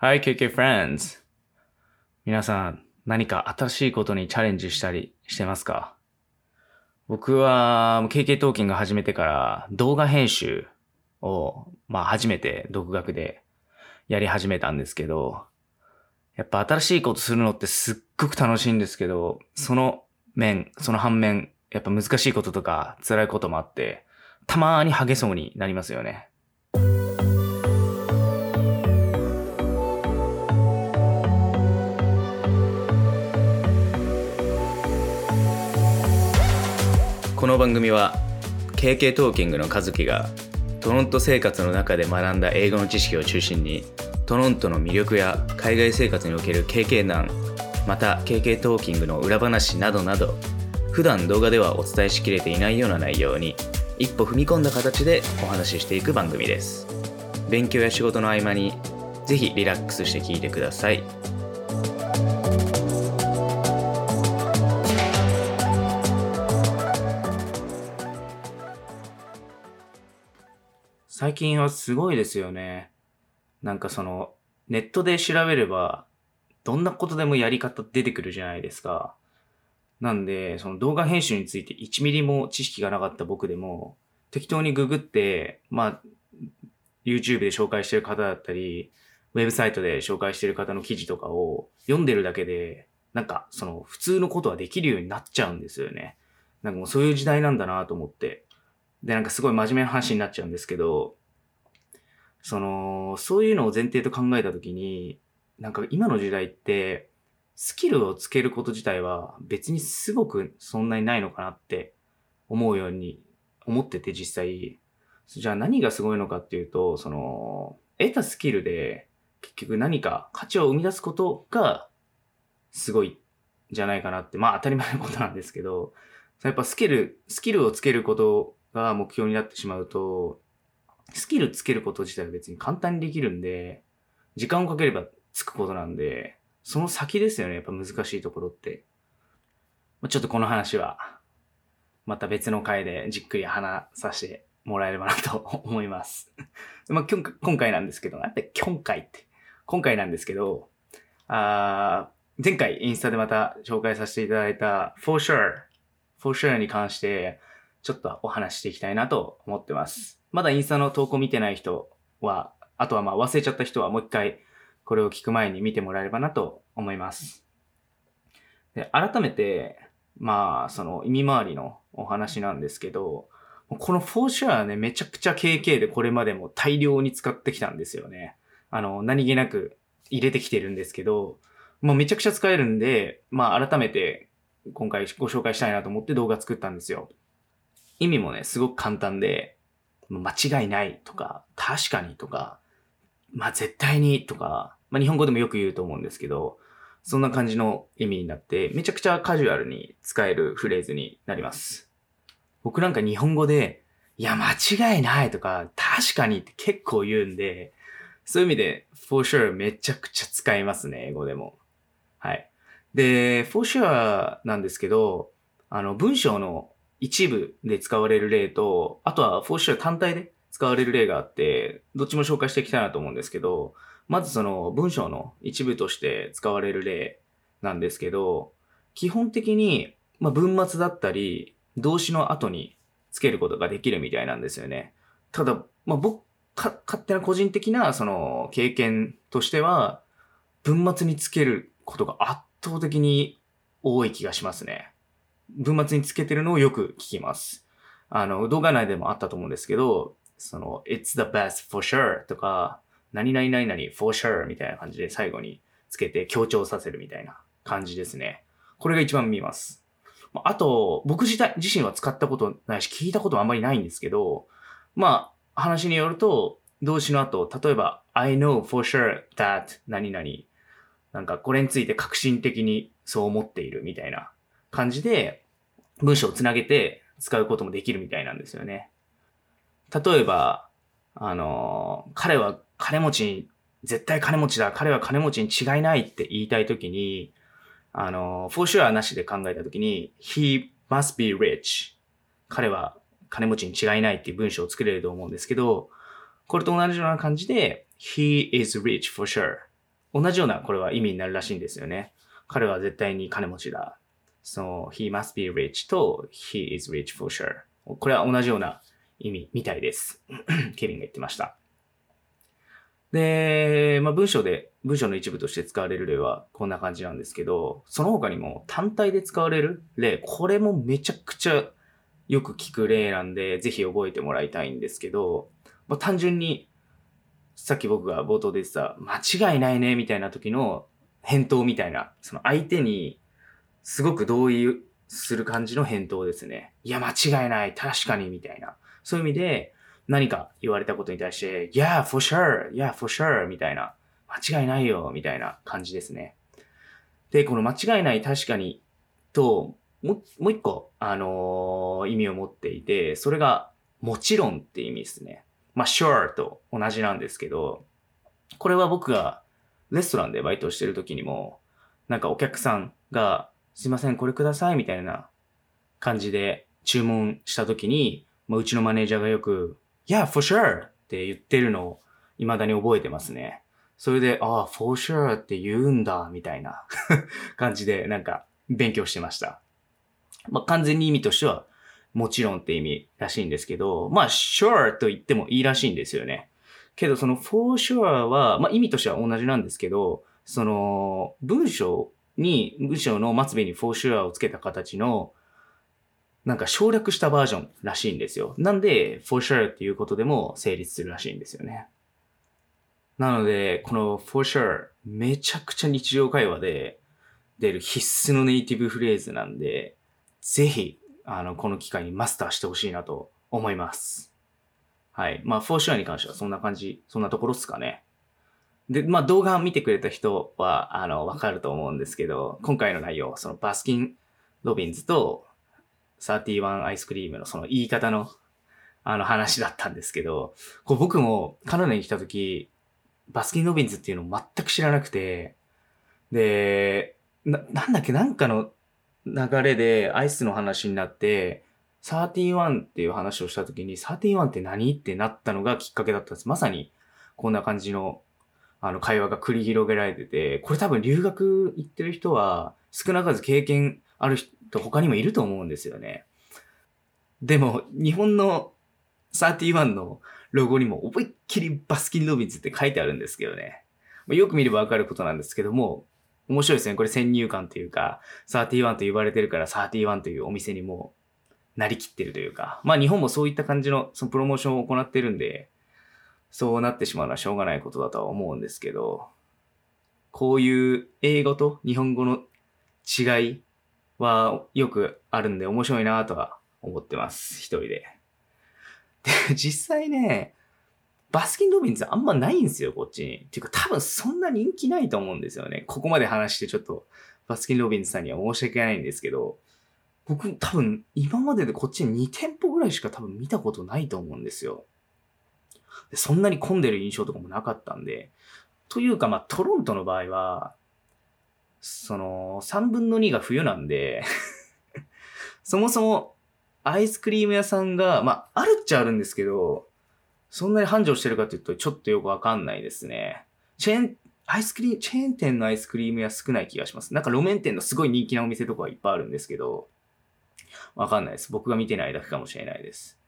Hi, KK friends! 皆さん、何か新しいことにチャレンジしたりしてますか？僕は、KK トーキング始めてから動画編集を、まあ初めて独学でやり始めたんですけど、やっぱ新しいことするのってすっごく楽しいんですけど、その面、その反面、やっぱ難しいこととか辛いこともあって、たまーにハゲそうになりますよね。の番組は KK トーキングの和樹がトロント生活の中で学んだ英語の知識を中心にトロントの魅力や海外生活における KK 難また KK トーキングの裏話などなど普段動画ではお伝えしきれていないような内容に一歩踏み込んだ形でお話ししていく番組です。勉強や仕事の合間にぜひリラックスして聞いてください。近はすごいですよね。なんかその、ネットで調べれば、どんなことでもやり方出てくるじゃないですか。なんで、その動画編集について1ミリも知識がなかった僕でも、適当にググって、まあ、YouTube で紹介してる方だったり、ウェブサイトで紹介してる方の記事とかを読んでるだけで、なんかその普通のことはできるようになっちゃうんですよね。なんかもうそういう時代なんだなと思って。で、なんかすごい真面目な話になっちゃうんですけど、その、そういうのを前提と考えたときに、なんか今の時代って、スキルをつけること自体は別にすごくそんなにないのかなって思うように思ってて実際。じゃあ何がすごいのかっていうと、その、得たスキルで結局何か価値を生み出すことがすごいんじゃないかなって、まあ当たり前のことなんですけど、やっぱスキル、スキルをつけることが目標になってしまうと、スキルつけること自体は別に簡単にできるんで、時間をかければつくことなんで、その先ですよね、やっぱ難しいところって。ちょっとこの話は、また別の回でじっくり話させてもらえればなと 思います。まあ、今回なんですけど、なんで今回って。今回なんですけど、あ前回インスタでまた紹介させていただいた For Sure、For Sure に関してちょっとお話していきたいなと思ってます。まだインスタの投稿見てない人は、あとはまあ忘れちゃった人はもう一回これを聞く前に見てもらえればなと思います。で改めて、まあその意味回りのお話なんですけど、このフォーシュアはね、めちゃくちゃ KK でこれまでも大量に使ってきたんですよね。あの、何気なく入れてきてるんですけど、もうめちゃくちゃ使えるんで、まあ改めて今回ご紹介したいなと思って動画作ったんですよ。意味もね、すごく簡単で、間違いないとか、確かにとか、まあ絶対にとか、まあ日本語でもよく言うと思うんですけど、そんな感じの意味になって、めちゃくちゃカジュアルに使えるフレーズになります。僕なんか日本語で、いや、間違いないとか、確かにって結構言うんで、そういう意味で、for sure めちゃくちゃ使いますね、英語でも。はい。で、for sure なんですけど、あの、文章の一部で使われる例と、あとはフォーシュア単体で使われる例があって、どっちも紹介していきたいなと思うんですけど、まずその文章の一部として使われる例なんですけど、基本的に、ま、文末だったり、動詞の後につけることができるみたいなんですよね。ただ、まあ、僕、勝手な個人的なその経験としては、文末につけることが圧倒的に多い気がしますね。文末につけてるのをよく聞きます。あの、動画内でもあったと思うんですけど、その、it's the best for sure とか、何々何々 for sure みたいな感じで最後につけて強調させるみたいな感じですね。これが一番見ます。あと、僕自体、自身は使ったことないし、聞いたことあんまりないんですけど、まあ、話によると、動詞の後、例えば、I know for sure that 何々。なんか、これについて革新的にそう思っているみたいな感じで文章をつなげて使うこともできるみたいなんですよね。例えば、あの、彼は金持ちに、絶対金持ちだ、彼は金持ちに違いないって言いたいときに、あの、for sure なしで考えたときに、he must be rich 彼は金持ちに違いないっていう文章を作れると思うんですけど、これと同じような感じで、he is rich for sure 同じようなこれは意味になるらしいんですよね。彼は絶対に金持ちだ。その、he must be rich と he is rich for sure。これは同じような意味みたいです。ケビンが言ってました。で、まあ、文章で、文章の一部として使われる例はこんな感じなんですけど、その他にも単体で使われる例、これもめちゃくちゃよく聞く例なんで、ぜひ覚えてもらいたいんですけど、まあ、単純に、さっき僕が冒頭で言ってた、間違いないね、みたいな時の返答みたいな、その相手にすごく同意する感じの返答ですね。いや、間違いない、確かに、みたいな。そういう意味で、何か言われたことに対して、Yeah, for sure, yeah, for sure, みたいな。間違いないよ、みたいな感じですね。で、この間違いない確かにと、ももう一個、あのー、意味を持っていて、それが、もちろんって意味ですね。まあ、sure と同じなんですけど、これは僕がレストランでバイトしてる時にも、なんかお客さんが、すいません、これください、みたいな感じで注文した時に、まあ、うちのマネージャーがよく、Yeah, for sure! って言ってるのを未だに覚えてますね。それで、ああ、for sure って言うんだ、みたいな 感じで、なんか、勉強してました。まあ、完全に意味としては、もちろんって意味らしいんですけど、まあ、sure と言ってもいいらしいんですよね。けど、その for sure は、まあ、意味としては同じなんですけど、その、文章に、文章の末尾に for sure をつけた形の、なんか省略したバージョンらしいんですよ。なんで、for sure っていうことでも成立するらしいんですよね。なので、この for sure めちゃくちゃ日常会話で出る必須のネイティブフレーズなんで、ぜひ、あの、この機会にマスターしてほしいなと思います。はい。まあ、for sure に関してはそんな感じ、そんなところっすかね。で、まあ、動画を見てくれた人は、あの、わかると思うんですけど、今回の内容、そのバスキン・ロビンズと31アイスクリームのその言い方のあの話だったんですけど、こう僕もカナダに来た時、バスキンロビンズっていうのを全く知らなくて、で、な、なんだっけ、なんかの流れでアイスの話になって、31っていう話をした時に、31って何？ってなったのがきっかけだったんです。まさに、こんな感じの、あの、会話が繰り広げられてて、これ多分留学行ってる人は、少なからず経験ある人と他にもいると思うんですよね。でも、日本の31のロゴにも思いっきりバスキンロビンズって書いてあるんですけどね。よく見ればわかることなんですけども、面白いですね。これ先入観というか、31と言われてるから31というお店にもなりきってるというか、まあ日本もそういった感じのそのプロモーションを行ってるんで、そうなってしまうのはしょうがないことだとは思うんですけど、こういう英語と日本語の違いはよくあるんで面白いなとは思ってます。一人で。で、実際ね、バスキン・ロビンズあんまないんですよ、こっちに。っていうか多分そんな人気ないと思うんですよね。ここまで話してちょっとバスキン・ロビンズさんには申し訳ないんですけど、僕多分今まででこっちに2店舗ぐらいしか多分見たことないと思うんですよ。でそんなに混んでる印象とかもなかったんで。というかまあトロントの場合は、その、3分の2が冬なんで そもそもアイスクリーム屋さんが、まあ、あるっちゃあるんですけど、そんなに繁盛してるかというと、ちょっとよくわかんないですね。チェーン、アイスクリーム、チェーン店のアイスクリーム屋少ない気がします。なんか路面店のすごい人気なお店とかはいっぱいあるんですけど、わかんないです。僕が見てないだけかもしれないです。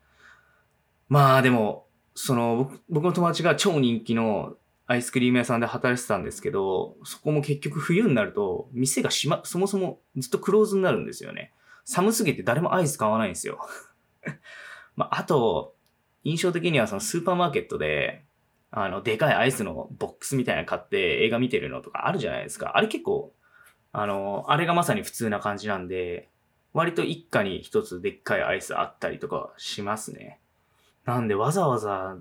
まあでも、その、僕の友達が超人気のアイスクリーム屋さんで働いてたんですけど、そこも結局冬になると、店が閉ま、そもそもずっとクローズになるんですよね。寒すぎて誰もアイス買わないんですよ。まあ、あと、印象的にはそのスーパーマーケットで、あの、でかいアイスのボックスみたいなの買って映画見てるのとかあるじゃないですか。あれ結構、あの、あれがまさに普通な感じなんで、割と一家に一つでっかいアイスあったりとかしますね。なんでわざわざ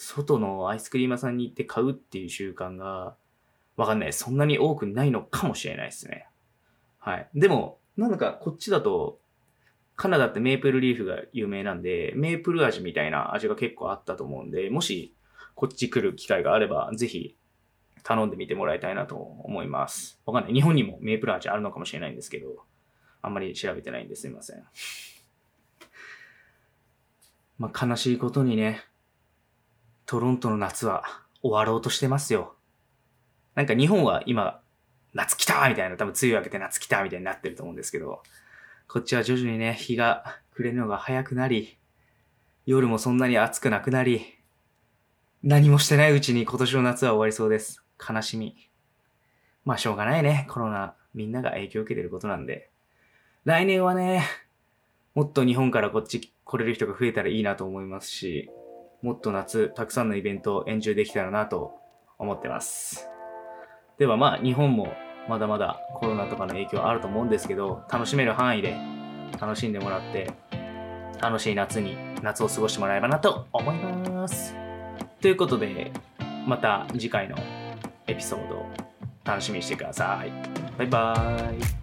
外のアイスクリーム屋さんに行って買うっていう習慣が、わかんない。そんなに多くないのかもしれないですね。はい。でも、なんだかこっちだと、カナダってメープルリーフが有名なんで、メープル味みたいな味が結構あったと思うんで、もしこっち来る機会があれば、ぜひ頼んでみてもらいたいなと思います。わかんない。日本にもメープル味あるのかもしれないんですけど、あんまり調べてないんですいません。まあ、悲しいことにね、トロントの夏は終わろうとしてますよ。なんか日本は今、夏来たみたいな、多分梅雨明けて夏来たみたいになってると思うんですけど、こっちは徐々にね、日が暮れるのが早くなり、夜もそんなに暑くなくなり、何もしてないうちに今年の夏は終わりそうです。悲しみ。まあしょうがないね。コロナ、みんなが影響を受けてることなんで。来年はね、もっと日本からこっち来れる人が増えたらいいなと思いますし、もっと夏、たくさんのイベントをエンジョイできたらなと思ってます。ではまあ、日本もまだまだコロナとかの影響あると思うんですけど、楽しめる範囲で楽しんでもらって、楽しい夏に、夏を過ごしてもらえればなと思います。ということで、また次回のエピソードを楽しみにしてください。バイバーイ。